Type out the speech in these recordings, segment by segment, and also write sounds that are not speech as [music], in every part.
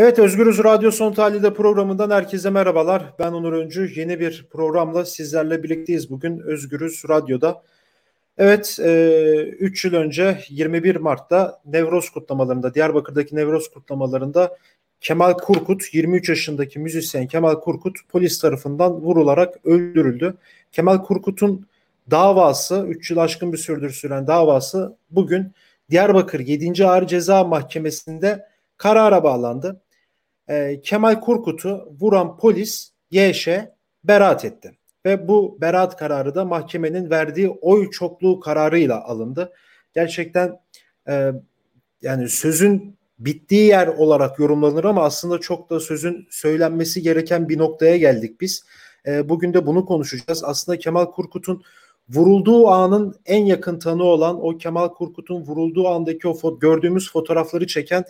Evet Özgürüz Radyo Son Tahlil'de programından herkese merhabalar. Ben Onur Öncü. Yeni bir programla sizlerle birlikteyiz bugün Özgürüz Radyo'da. Evet 3 e, yıl önce 21 Mart'ta Nevroz kutlamalarında, Diyarbakır'daki Nevroz kutlamalarında Kemal Kurkut, 23 yaşındaki müzisyen Kemal Kurkut polis tarafından vurularak öldürüldü. Kemal Kurkut'un davası, 3 yıl aşkın bir süredir süren davası bugün Diyarbakır 7. Ağır Ceza Mahkemesi'nde karara bağlandı. E, Kemal Kurkut'u vuran polis YŞ beraat etti. Ve bu beraat kararı da mahkemenin verdiği oy çokluğu kararıyla alındı. Gerçekten e, yani sözün bittiği yer olarak yorumlanır ama aslında çok da sözün söylenmesi gereken bir noktaya geldik biz. E, bugün de bunu konuşacağız. Aslında Kemal Kurkut'un vurulduğu anın en yakın tanı olan o Kemal Kurkut'un vurulduğu andaki o fo- gördüğümüz fotoğrafları çeken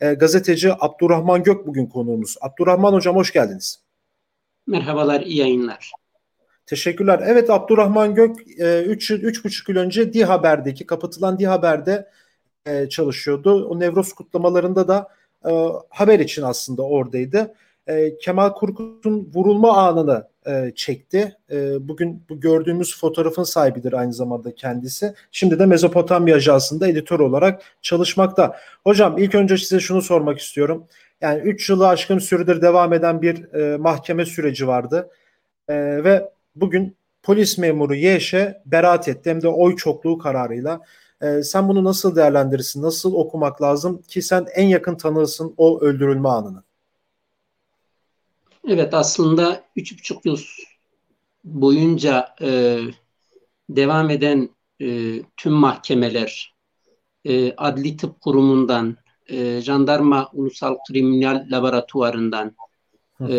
e, gazeteci Abdurrahman Gök bugün konuğumuz. Abdurrahman Hocam hoş geldiniz. Merhabalar, iyi yayınlar. Teşekkürler. Evet Abdurrahman Gök 3 e, yıl önce Di Haber'deki kapatılan Di Haber'de e, çalışıyordu. O Nevroz kutlamalarında da e, haber için aslında oradaydı. E, Kemal Kurkut'un vurulma anını e, çekti. E, bugün bu gördüğümüz fotoğrafın sahibidir aynı zamanda kendisi. Şimdi de Mezopotamya Ajansı'nda editör olarak çalışmakta. Hocam ilk önce size şunu sormak istiyorum. Yani 3 yılı aşkın süredir devam eden bir e, mahkeme süreci vardı. E, ve bugün polis memuru Yeşe beraat etti hem de oy çokluğu kararıyla. E, sen bunu nasıl değerlendirirsin? Nasıl okumak lazım ki sen en yakın tanırsın o öldürülme anını? Evet aslında üç buçuk yıl boyunca e, devam eden e, tüm mahkemeler e, Adli Tıp Kurumu'ndan, e, Jandarma Ulusal Kriminal Laboratuvarı'ndan, e,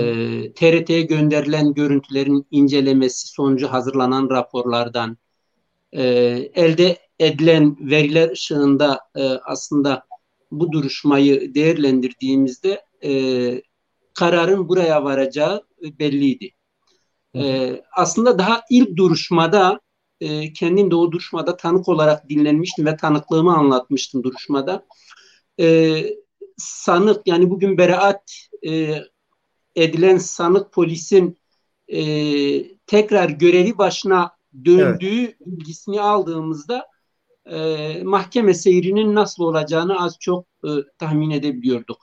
TRT'ye gönderilen görüntülerin incelemesi sonucu hazırlanan raporlardan, e, elde edilen veriler ışığında e, aslında bu duruşmayı değerlendirdiğimizde e, kararın buraya varacağı belliydi. Ee, aslında daha ilk duruşmada e, kendim de o duruşmada tanık olarak dinlenmiştim ve tanıklığımı anlatmıştım duruşmada. Ee, sanık yani bugün beraat e, edilen sanık polisin e, tekrar görevi başına döndüğü evet. bilgisini aldığımızda e, mahkeme seyrinin nasıl olacağını az çok e, tahmin edebiliyorduk.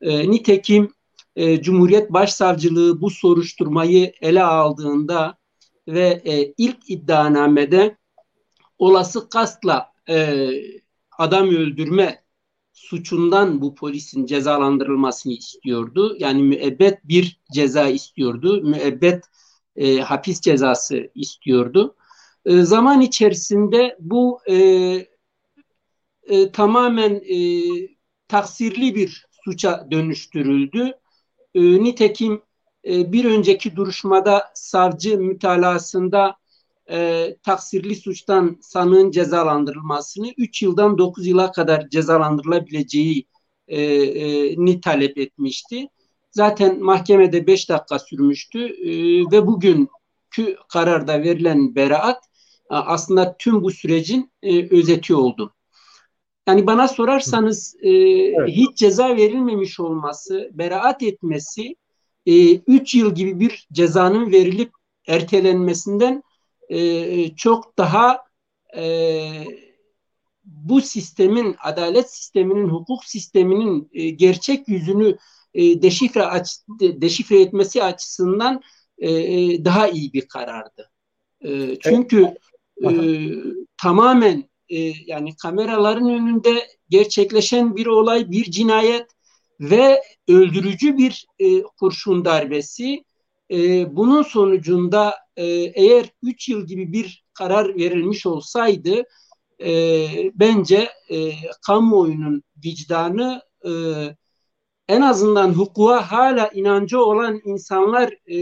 E, nitekim e, Cumhuriyet Başsavcılığı bu soruşturmayı ele aldığında ve e, ilk iddianamede olası kastla e, adam öldürme suçundan bu polisin cezalandırılmasını istiyordu. Yani müebbet bir ceza istiyordu. Müebbet e, hapis cezası istiyordu. E, zaman içerisinde bu e, e, tamamen e, taksirli bir suça dönüştürüldü e, nitekim e, bir önceki duruşmada savcı mütalasında e, taksirli suçtan sanığın cezalandırılmasını 3 yıldan 9 yıla kadar cezalandırılabileceği e, e, ni talep etmişti. Zaten mahkemede 5 dakika sürmüştü e, ve bugünkü kararda verilen beraat aslında tüm bu sürecin e, özeti oldu. Yani bana sorarsanız e, evet. hiç ceza verilmemiş olması, beraat etmesi 3 e, yıl gibi bir cezanın verilip ertelenmesinden e, çok daha e, bu sistemin, adalet sisteminin, hukuk sisteminin e, gerçek yüzünü e, deşifre, aç, deşifre etmesi açısından e, e, daha iyi bir karardı. E, çünkü e, tamamen e, yani kameraların önünde gerçekleşen bir olay, bir cinayet ve öldürücü bir e, kurşun darbesi. E, bunun sonucunda e, eğer 3 yıl gibi bir karar verilmiş olsaydı e, bence e, kamuoyunun vicdanı e, en azından hukuka hala inancı olan insanlar e,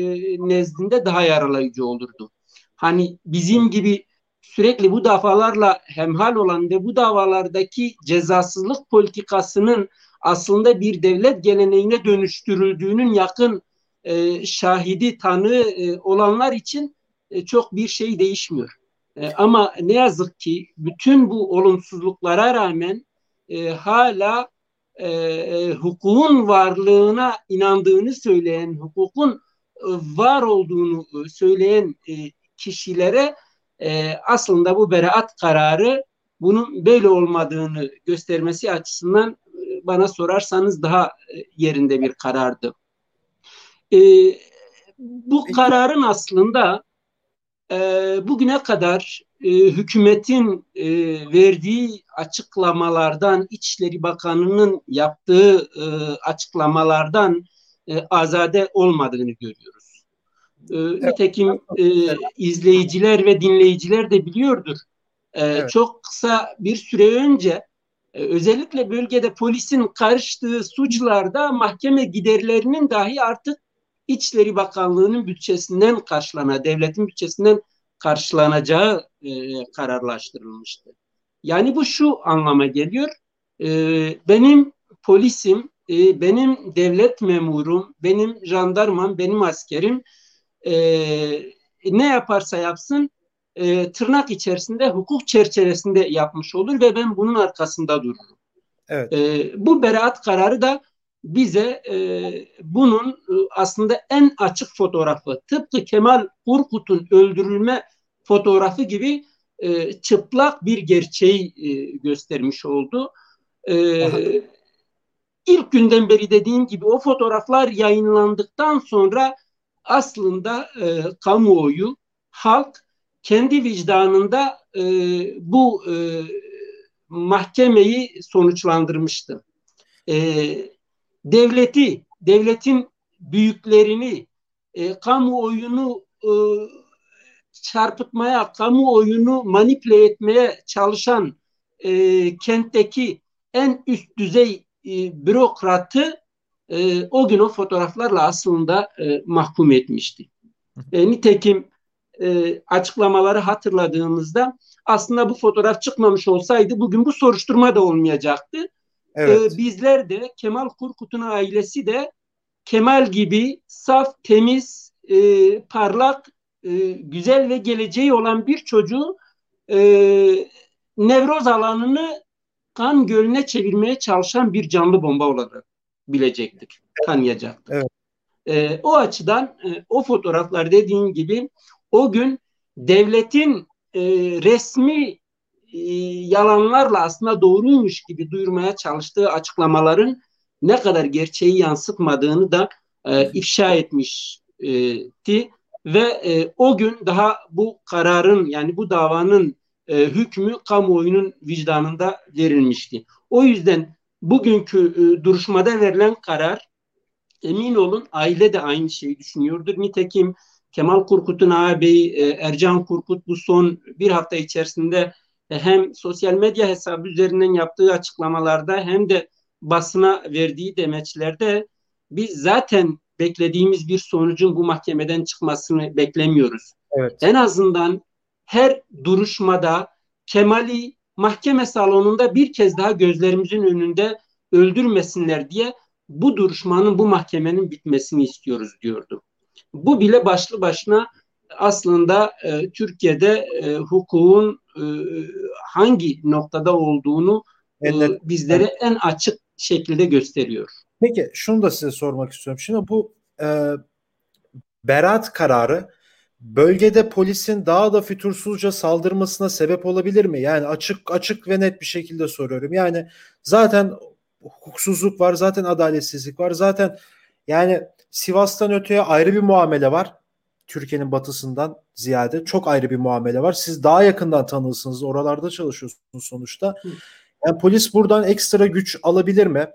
nezdinde daha yaralayıcı olurdu. Hani bizim gibi sürekli bu davalarla hemhal olan ve bu davalardaki cezasızlık politikasının aslında bir devlet geleneğine dönüştürüldüğünün yakın e, şahidi, tanığı e, olanlar için e, çok bir şey değişmiyor. E, ama ne yazık ki bütün bu olumsuzluklara rağmen e, hala e, e, hukukun varlığına inandığını söyleyen, hukukun e, var olduğunu e, söyleyen e, kişilere e, aslında bu beraat kararı bunun böyle olmadığını göstermesi açısından e, bana sorarsanız daha e, yerinde bir karardı. E, bu kararın aslında e, bugüne kadar e, hükümetin e, verdiği açıklamalardan, İçişleri Bakanı'nın yaptığı e, açıklamalardan e, azade olmadığını görüyoruz. E. Nitekim e, izleyiciler ve dinleyiciler de biliyordur. E, evet. Çok kısa bir süre önce e, özellikle bölgede polisin karıştığı suçlarda mahkeme giderlerinin dahi artık İçişleri Bakanlığı'nın bütçesinden karşılana, devletin bütçesinden karşılanacağı e, kararlaştırılmıştı. Yani bu şu anlama geliyor. E, benim polisim, e, benim devlet memurum, benim jandarmam, benim askerim e, ne yaparsa yapsın e, tırnak içerisinde hukuk çerçevesinde yapmış olur ve ben bunun arkasında dururum. Evet. E, bu beraat kararı da bize e, bunun e, aslında en açık fotoğrafı tıpkı Kemal Kurkut'un öldürülme fotoğrafı gibi e, çıplak bir gerçeği e, göstermiş oldu. E, ilk günden beri dediğim gibi o fotoğraflar yayınlandıktan sonra aslında e, kamuoyu, halk kendi vicdanında e, bu e, mahkemeyi sonuçlandırmıştı. E, devleti, devletin büyüklerini, e, kamuoyunu e, çarpıtmaya, kamuoyunu manipüle etmeye çalışan e, kentteki en üst düzey e, bürokratı e, o gün o fotoğraflarla aslında e, mahkum etmişti. E, nitekim e, açıklamaları hatırladığımızda aslında bu fotoğraf çıkmamış olsaydı bugün bu soruşturma da olmayacaktı. Evet. Ee, bizler de Kemal Kurkut'un ailesi de Kemal gibi saf, temiz, e, parlak, e, güzel ve geleceği olan bir çocuğu e, nevroz alanını kan gölüne çevirmeye çalışan bir canlı bomba olarak bilecektik, tanıyacaktık. Evet. E, o açıdan e, o fotoğraflar dediğim gibi o gün devletin e, resmi e, yalanlarla aslında doğruymuş gibi duyurmaya çalıştığı açıklamaların ne kadar gerçeği yansıtmadığını da e, ifşa etmişti ve e, o gün daha bu kararın yani bu davanın e, hükmü kamuoyunun vicdanında verilmişti. O yüzden bugünkü e, duruşmada verilen karar emin olun aile de aynı şeyi düşünüyordur. Nitekim Kemal Kurkut'un ağabeyi e, Ercan Kurkut bu son bir hafta içerisinde e, hem sosyal medya hesabı üzerinden yaptığı açıklamalarda hem de basına verdiği demeçlerde biz zaten beklediğimiz bir sonucun bu mahkemeden çıkmasını beklemiyoruz. Evet. En azından her duruşmada Kemal'i mahkeme salonunda bir kez daha gözlerimizin önünde öldürmesinler diye bu duruşmanın, bu mahkemenin bitmesini istiyoruz diyordu. Bu bile başlı başına aslında e, Türkiye'de e, hukukun e, hangi noktada olduğunu e, bizlere en açık şekilde gösteriyor. Peki şunu da size sormak istiyorum. Şimdi bu e, beraat kararı bölgede polisin daha da fütursuzca saldırmasına sebep olabilir mi? Yani açık açık ve net bir şekilde soruyorum. Yani zaten hukuksuzluk var, zaten adaletsizlik var, zaten yani Sivas'tan öteye ayrı bir muamele var. Türkiye'nin batısından ziyade çok ayrı bir muamele var. Siz daha yakından tanılsınız. Oralarda çalışıyorsunuz sonuçta. Yani polis buradan ekstra güç alabilir mi?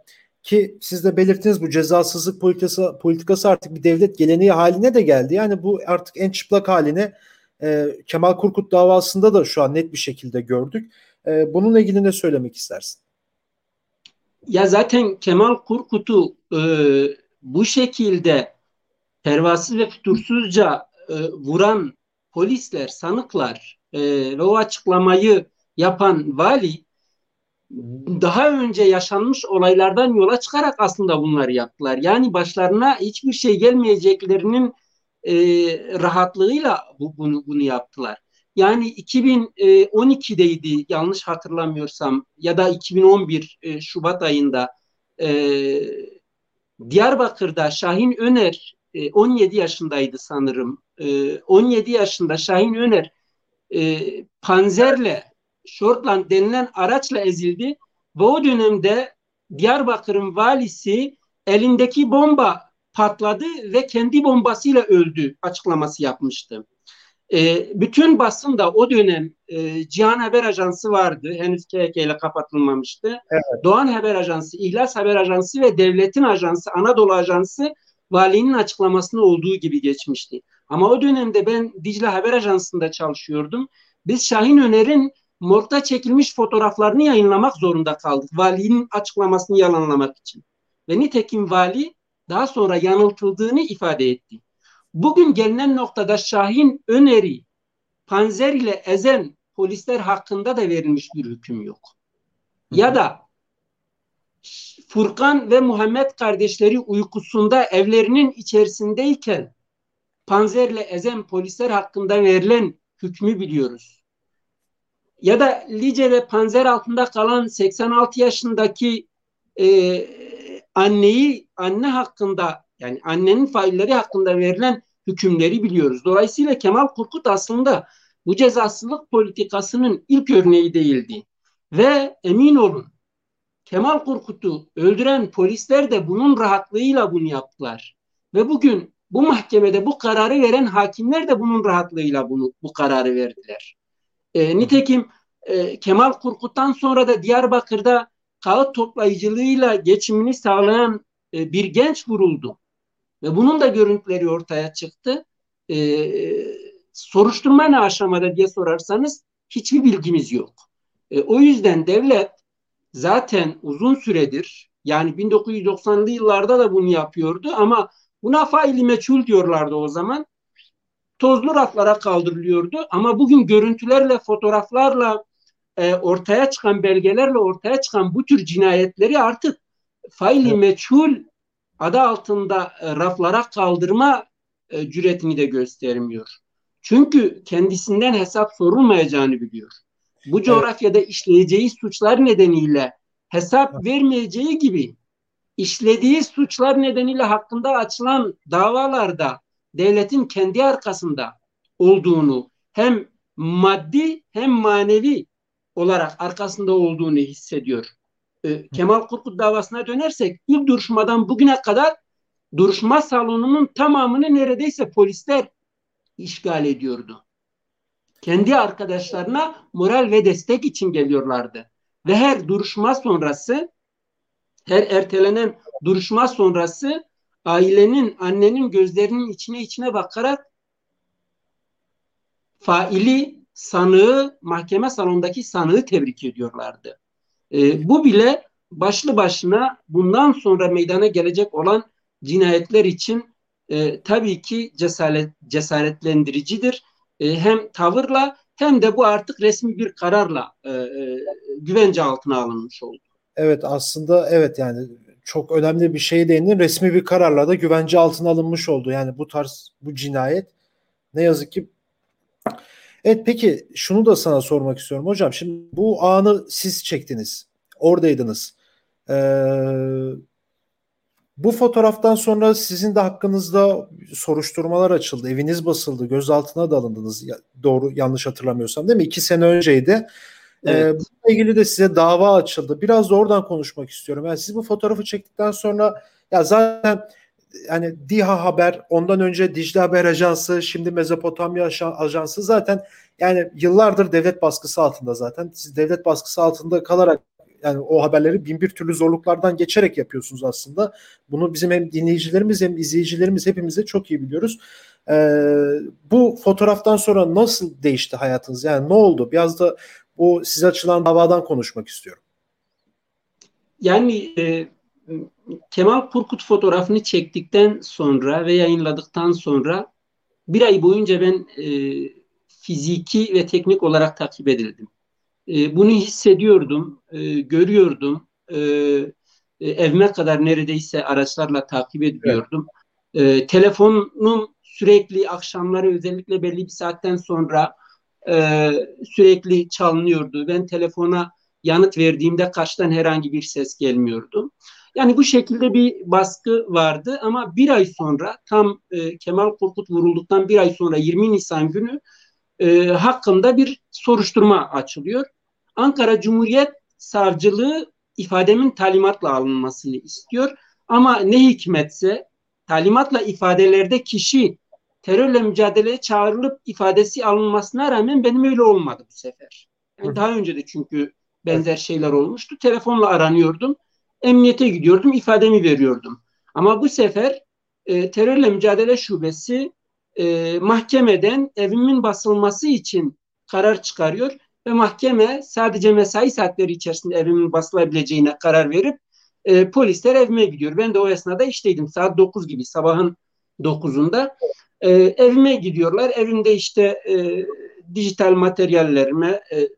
Ki siz de belirttiniz bu cezasızlık politikası, politikası artık bir devlet geleneği haline de geldi. Yani bu artık en çıplak halini e, Kemal Kurkut davasında da şu an net bir şekilde gördük. E, bununla ilgili ne söylemek istersin? Ya zaten Kemal Kurkut'u e, bu şekilde pervasız ve fütursuzca e, vuran polisler, sanıklar e, ve o açıklamayı yapan vali daha önce yaşanmış olaylardan yola çıkarak aslında bunları yaptılar. Yani başlarına hiçbir şey gelmeyeceklerinin e, rahatlığıyla bu, bunu, bunu yaptılar. Yani 2012'deydi yanlış hatırlamıyorsam ya da 2011 e, Şubat ayında e, Diyarbakır'da Şahin Öner e, 17 yaşındaydı sanırım. E, 17 yaşında Şahin Öner e, panzerle Shortland denilen araçla ezildi ve o dönemde Diyarbakır'ın valisi elindeki bomba patladı ve kendi bombasıyla öldü açıklaması yapmıştı. E, bütün basın da o dönem e, Cihan Haber Ajansı vardı. Henüz KK ile kapatılmamıştı. Evet. Doğan Haber Ajansı, İhlas Haber Ajansı ve Devletin Ajansı, Anadolu Ajansı valinin açıklamasında olduğu gibi geçmişti. Ama o dönemde ben Dicle Haber Ajansı'nda çalışıyordum. Biz Şahin Öner'in morgda çekilmiş fotoğraflarını yayınlamak zorunda kaldık. Valinin açıklamasını yalanlamak için. Ve nitekim vali daha sonra yanıltıldığını ifade etti. Bugün gelinen noktada Şahin Öneri panzer ile ezen polisler hakkında da verilmiş bir hüküm yok. Ya da Furkan ve Muhammed kardeşleri uykusunda evlerinin içerisindeyken panzerle ezen polisler hakkında verilen hükmü biliyoruz. Ya da Lice'de panzer altında kalan 86 yaşındaki e, anneyi anne hakkında yani annenin failleri hakkında verilen hükümleri biliyoruz. Dolayısıyla Kemal Korkut aslında bu cezasızlık politikasının ilk örneği değildi. Ve emin olun Kemal Korkut'u öldüren polisler de bunun rahatlığıyla bunu yaptılar. Ve bugün bu mahkemede bu kararı veren hakimler de bunun rahatlığıyla bunu bu kararı verdiler. E, nitekim e, Kemal Korkut'tan sonra da Diyarbakır'da kağıt toplayıcılığıyla geçimini sağlayan e, bir genç vuruldu. Ve bunun da görüntüleri ortaya çıktı. E, soruşturma ne aşamada diye sorarsanız hiçbir bilgimiz yok. E, o yüzden devlet zaten uzun süredir yani 1990'lı yıllarda da bunu yapıyordu ama buna faili meçhul diyorlardı o zaman. Tozlu raflara kaldırılıyordu ama bugün görüntülerle, fotoğraflarla, e, ortaya çıkan belgelerle ortaya çıkan bu tür cinayetleri artık faili meçhul adı altında e, raflara kaldırma e, cüretini de göstermiyor. Çünkü kendisinden hesap sorulmayacağını biliyor. Bu coğrafyada evet. işleyeceği suçlar nedeniyle hesap vermeyeceği gibi işlediği suçlar nedeniyle hakkında açılan davalarda devletin kendi arkasında olduğunu hem maddi hem manevi olarak arkasında olduğunu hissediyor. Ee, Kemal Korkut davasına dönersek ilk duruşmadan bugüne kadar duruşma salonunun tamamını neredeyse polisler işgal ediyordu. Kendi arkadaşlarına moral ve destek için geliyorlardı. Ve her duruşma sonrası her ertelenen duruşma sonrası ailenin, annenin gözlerinin içine içine bakarak faili sanığı, mahkeme salonundaki sanığı tebrik ediyorlardı. E, bu bile başlı başına bundan sonra meydana gelecek olan cinayetler için e, tabii ki cesaret, cesaretlendiricidir. E, hem tavırla hem de bu artık resmi bir kararla e, e, güvence altına alınmış oldu. Evet aslında evet yani çok önemli bir şey değindin. Resmi bir kararla da güvence altına alınmış oldu. Yani bu tarz bu cinayet ne yazık ki Evet peki şunu da sana sormak istiyorum hocam. Şimdi bu anı siz çektiniz. Oradaydınız. Ee, bu fotoğraftan sonra sizin de hakkınızda soruşturmalar açıldı. Eviniz basıldı. Gözaltına da alındınız. Doğru yanlış hatırlamıyorsam değil mi? İki sene önceydi. Ee, evet. Ee, bununla ilgili de size dava açıldı. Biraz da oradan konuşmak istiyorum. Yani siz bu fotoğrafı çektikten sonra ya zaten yani DİHA Haber, ondan önce Dicle Haber Ajansı, şimdi Mezopotamya Ajansı zaten yani yıllardır devlet baskısı altında zaten. Siz devlet baskısı altında kalarak yani o haberleri bin bir türlü zorluklardan geçerek yapıyorsunuz aslında. Bunu bizim hem dinleyicilerimiz hem izleyicilerimiz hepimiz de çok iyi biliyoruz. Ee, bu fotoğraftan sonra nasıl değişti hayatınız? Yani ne oldu? Biraz da bu size açılan davadan konuşmak istiyorum. Yani e, Kemal Kurkut fotoğrafını çektikten sonra ve yayınladıktan sonra bir ay boyunca ben e, fiziki ve teknik olarak takip edildim. E, bunu hissediyordum, e, görüyordum. E, e, evime kadar neredeyse araçlarla takip ediyordum. Evet. E, telefonum sürekli akşamları özellikle belli bir saatten sonra e, sürekli çalınıyordu. Ben telefona yanıt verdiğimde karşıdan herhangi bir ses gelmiyordu. Yani bu şekilde bir baskı vardı ama bir ay sonra tam e, Kemal Korkut vurulduktan bir ay sonra 20 Nisan günü e, hakkında bir soruşturma açılıyor. Ankara Cumhuriyet Savcılığı ifademin talimatla alınmasını istiyor. Ama ne hikmetse talimatla ifadelerde kişi terörle mücadeleye çağrılıp ifadesi alınmasına rağmen benim öyle olmadı bu sefer. Yani daha önce de çünkü benzer şeyler olmuştu. Telefonla aranıyordum. Emniyete gidiyordum, ifademi veriyordum. Ama bu sefer e, terörle mücadele şubesi e, mahkemeden evimin basılması için karar çıkarıyor ve mahkeme sadece mesai saatleri içerisinde evimin basılabileceğine karar verip e, polisler evime gidiyor. Ben de o esnada işteydim. Saat 9 gibi sabahın 9'unda. E, evime gidiyorlar. Evimde işte e, dijital materyallerime, e,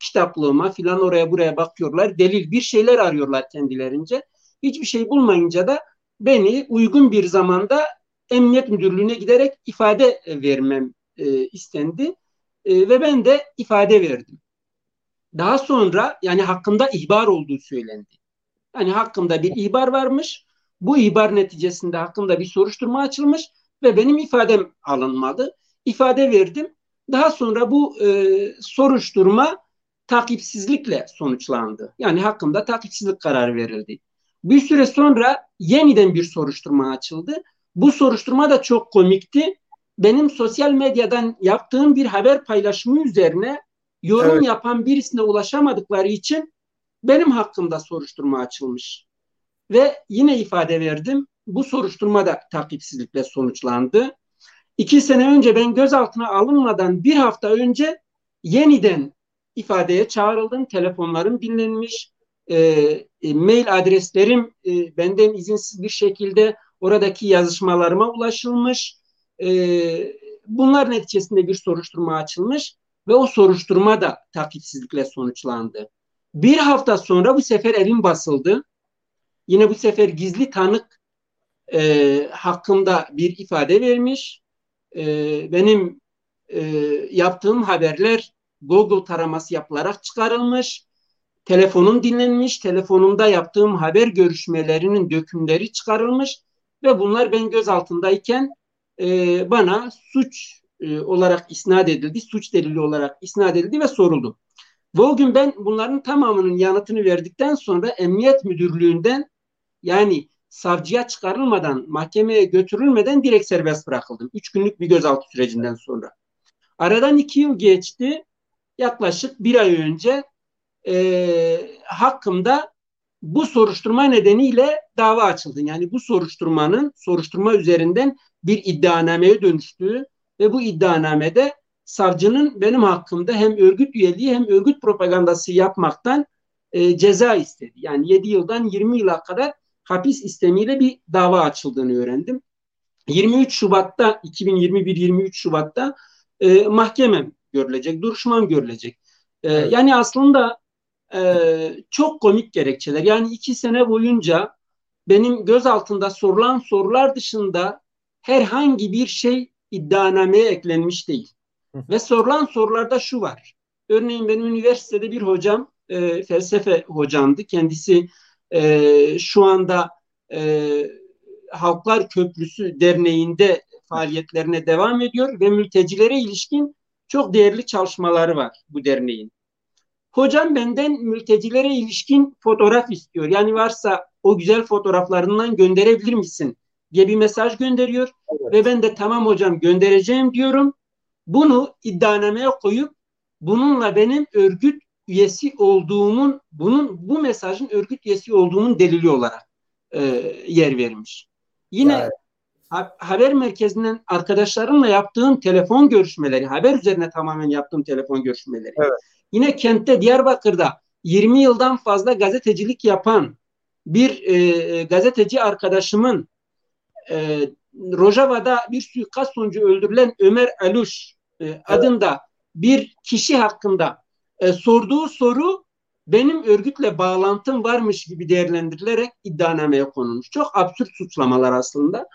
kitaplığıma filan oraya buraya bakıyorlar. Delil bir şeyler arıyorlar kendilerince. Hiçbir şey bulmayınca da beni uygun bir zamanda emniyet müdürlüğüne giderek ifade vermem e, istendi. E, ve ben de ifade verdim. Daha sonra yani hakkında ihbar olduğu söylendi. Yani hakkında bir ihbar varmış. Bu ihbar neticesinde hakkında bir soruşturma açılmış ve benim ifadem alınmadı. İfade verdim. Daha sonra bu e, soruşturma takipsizlikle sonuçlandı. Yani hakkında takipsizlik kararı verildi. Bir süre sonra yeniden bir soruşturma açıldı. Bu soruşturma da çok komikti. Benim sosyal medyadan yaptığım bir haber paylaşımı üzerine yorum evet. yapan birisine ulaşamadıkları için benim hakkımda soruşturma açılmış. Ve yine ifade verdim. Bu soruşturma da takipsizlikle sonuçlandı. İki sene önce ben gözaltına alınmadan bir hafta önce yeniden ifadeye çağrıldım. Telefonlarım dinlenmiş. E, e, mail adreslerim e, benden izinsiz bir şekilde oradaki yazışmalarıma ulaşılmış. E, bunlar neticesinde bir soruşturma açılmış ve o soruşturma da takipsizlikle sonuçlandı. Bir hafta sonra bu sefer evim basıldı. Yine bu sefer gizli tanık e, hakkında bir ifade vermiş. E, benim e, yaptığım haberler Google taraması yapılarak çıkarılmış. Telefonum dinlenmiş. Telefonumda yaptığım haber görüşmelerinin dökümleri çıkarılmış. Ve bunlar ben gözaltındayken e, bana suç e, olarak isnat edildi. Suç delili olarak isnat edildi ve soruldu. Ve o gün ben bunların tamamının yanıtını verdikten sonra emniyet müdürlüğünden yani savcıya çıkarılmadan, mahkemeye götürülmeden direkt serbest bırakıldım. Üç günlük bir gözaltı sürecinden sonra. Aradan iki yıl geçti. Yaklaşık bir ay önce e, hakkımda bu soruşturma nedeniyle dava açıldı. Yani bu soruşturmanın soruşturma üzerinden bir iddianameye dönüştüğü ve bu iddianamede savcının benim hakkımda hem örgüt üyeliği hem örgüt propagandası yapmaktan e, ceza istedi. Yani 7 yıldan 20 yıla kadar hapis istemiyle bir dava açıldığını öğrendim. 23 Şubat'ta 2021-23 Şubat'ta e, mahkemem görülecek, duruşmam görülecek. E, evet. Yani aslında e, çok komik gerekçeler. Yani iki sene boyunca benim göz altında sorulan sorular dışında herhangi bir şey iddianameye eklenmiş değil. Ve sorulan sorularda şu var. Örneğin benim üniversitede bir hocam e, felsefe hocamdı. Kendisi e, şu anda e, Halklar Köprüsü Derneği'nde faaliyetlerine devam ediyor ve mültecilere ilişkin çok değerli çalışmaları var bu derneğin. Hocam benden mültecilere ilişkin fotoğraf istiyor. Yani varsa o güzel fotoğraflarından gönderebilir misin diye bir mesaj gönderiyor. Evet. Ve ben de tamam hocam göndereceğim diyorum. Bunu iddianameye koyup bununla benim örgüt üyesi olduğumun, bunun bu mesajın örgüt üyesi olduğumun delili olarak e, yer vermiş. Yine evet. ha, haber merkezinden arkadaşlarımla yaptığım telefon görüşmeleri, haber üzerine tamamen yaptığım telefon görüşmeleri. Evet. Yine kentte Diyarbakır'da 20 yıldan fazla gazetecilik yapan bir e, gazeteci arkadaşımın e, Rojava'da bir suikast sonucu öldürülen Ömer Aluş e, adında bir kişi hakkında e, sorduğu soru benim örgütle bağlantım varmış gibi değerlendirilerek iddianameye konulmuş. Çok absürt suçlamalar aslında.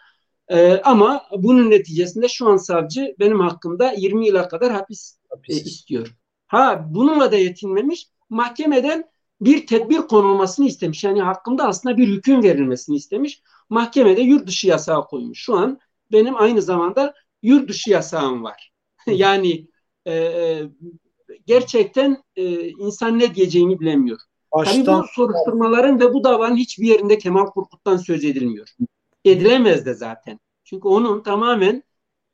E, ama bunun neticesinde şu an savcı benim hakkımda 20 yıla kadar hapis, hapis. E, istiyor. Ha bununla da yetinmemiş. Mahkemeden bir tedbir konulmasını istemiş. Yani hakkında aslında bir hüküm verilmesini istemiş. Mahkemede yurt dışı yasağı koymuş. Şu an benim aynı zamanda yurt dışı yasağım var. [laughs] yani e, e, gerçekten e, insan ne diyeceğini bilemiyor. Baştan... Tabii bu soruşturmaların ve bu davanın hiçbir yerinde Kemal Korkut'tan söz edilmiyor. Edilemez de zaten. Çünkü onun tamamen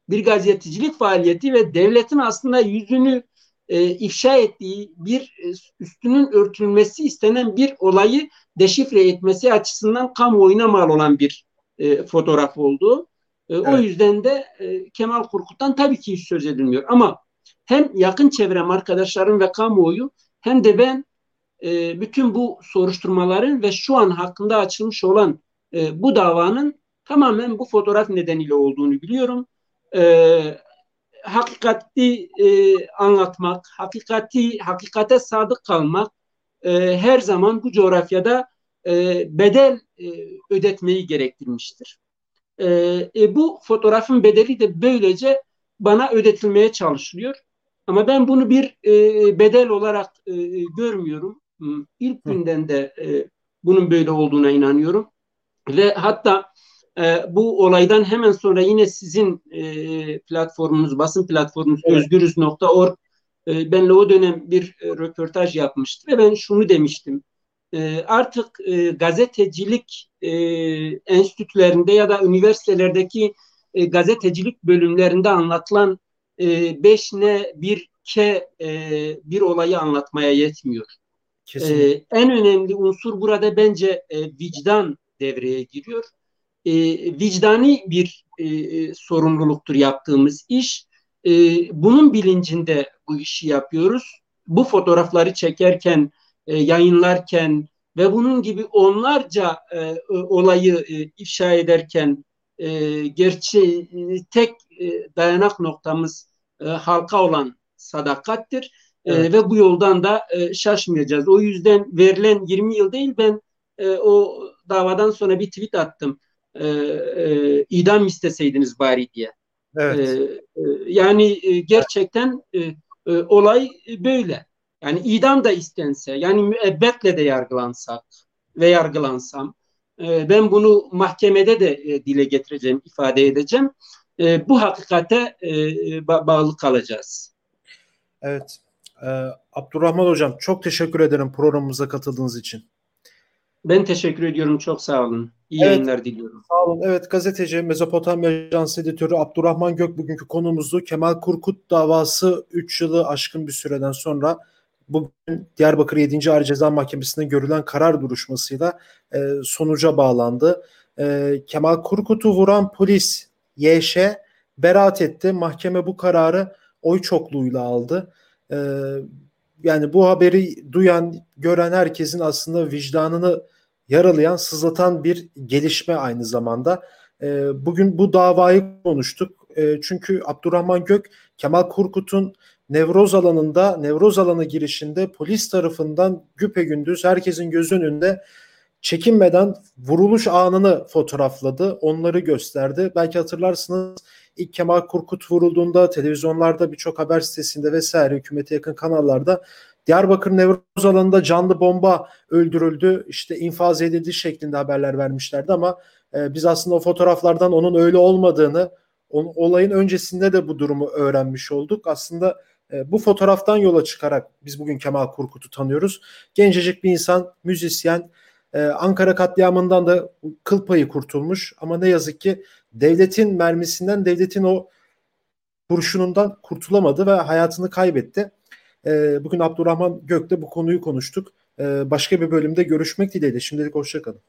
bir gazetecilik faaliyeti ve devletin aslında yüzünü e, ifşa ettiği bir e, üstünün örtülmesi istenen bir olayı deşifre etmesi açısından kamuoyuna mal olan bir e, fotoğraf oldu. E, evet. O yüzden de e, Kemal Korkut'tan tabii ki hiç söz edilmiyor. Ama hem yakın çevrem, arkadaşlarım ve kamuoyu hem de ben e, bütün bu soruşturmaların ve şu an hakkında açılmış olan e, bu davanın tamamen bu fotoğraf nedeniyle olduğunu biliyorum. E, hakikati e, anlatmak, hakikati hakikate sadık kalmak e, her zaman bu coğrafyada e, bedel e, ödetmeyi gerektirmiştir. E, e, bu fotoğrafın bedeli de böylece bana ödetilmeye çalışılıyor. Ama ben bunu bir e, bedel olarak e, görmüyorum. İlk günden de e, bunun böyle olduğuna inanıyorum. Ve hatta e, bu olaydan hemen sonra yine sizin e, platformunuz, basın platformunuz evet. özgürüz.org e, benle o dönem bir e, röportaj yapmıştı ve ben şunu demiştim. E, artık e, gazetecilik e, enstitülerinde ya da üniversitelerdeki e, gazetecilik bölümlerinde anlatılan e, beş ne bir ke e, bir olayı anlatmaya yetmiyor. E, en önemli unsur burada bence e, vicdan devreye giriyor e, vicdani bir e, sorumluluktur yaptığımız iş. E, bunun bilincinde bu işi yapıyoruz. Bu fotoğrafları çekerken, e, yayınlarken ve bunun gibi onlarca e, olayı e, ifşa ederken e, gerçi e, tek e, dayanak noktamız e, halka olan sadakattir. E, evet. Ve bu yoldan da e, şaşmayacağız. O yüzden verilen 20 yıl değil ben e, o davadan sonra bir tweet attım e, e, idam isteseydiniz bari diye. Evet. E, e, yani e, gerçekten e, e, olay böyle. Yani idam da istense, yani müebbetle de yargılansak ve yargılansam, e, ben bunu mahkemede de e, dile getireceğim, ifade edeceğim. E, bu hakikate e, ba- bağlı kalacağız. Evet. Ee, Abdurrahman Hocam çok teşekkür ederim programımıza katıldığınız için. Ben teşekkür ediyorum. Çok sağ olun. İyi evet, yayınlar diliyorum. Sağ olun. Evet gazeteci Mezopotamya Ajansı editörü Abdurrahman Gök bugünkü konumuzdu. Kemal Kurkut davası 3 yılı aşkın bir süreden sonra bugün Diyarbakır 7. Ağır Ceza Mahkemesi'nde görülen karar duruşmasıyla e, sonuca bağlandı. E, Kemal Kurkut'u vuran polis YŞ beraat etti. Mahkeme bu kararı oy çokluğuyla aldı. E, yani bu haberi duyan, gören herkesin aslında vicdanını yaralayan, sızlatan bir gelişme aynı zamanda. E, bugün bu davayı konuştuk. E, çünkü Abdurrahman Gök, Kemal Kurkut'un nevroz alanında, nevroz alanı girişinde polis tarafından güpe gündüz herkesin göz önünde çekinmeden vuruluş anını fotoğrafladı. Onları gösterdi. Belki hatırlarsınız ilk Kemal Kurkut vurulduğunda televizyonlarda birçok haber sitesinde vesaire hükümete yakın kanallarda Diyarbakır Nevroz alanında canlı bomba öldürüldü, işte infaz edildi şeklinde haberler vermişlerdi ama e, biz aslında o fotoğraflardan onun öyle olmadığını, on, olayın öncesinde de bu durumu öğrenmiş olduk. Aslında e, bu fotoğraftan yola çıkarak biz bugün Kemal Kurkut'u tanıyoruz. Gencecik bir insan, müzisyen, e, Ankara katliamından da kıl payı kurtulmuş ama ne yazık ki devletin mermisinden, devletin o kurşunundan kurtulamadı ve hayatını kaybetti. E, bugün Abdurrahman Gök'te bu konuyu konuştuk. E, başka bir bölümde görüşmek dileğiyle. Şimdilik hoşçakalın.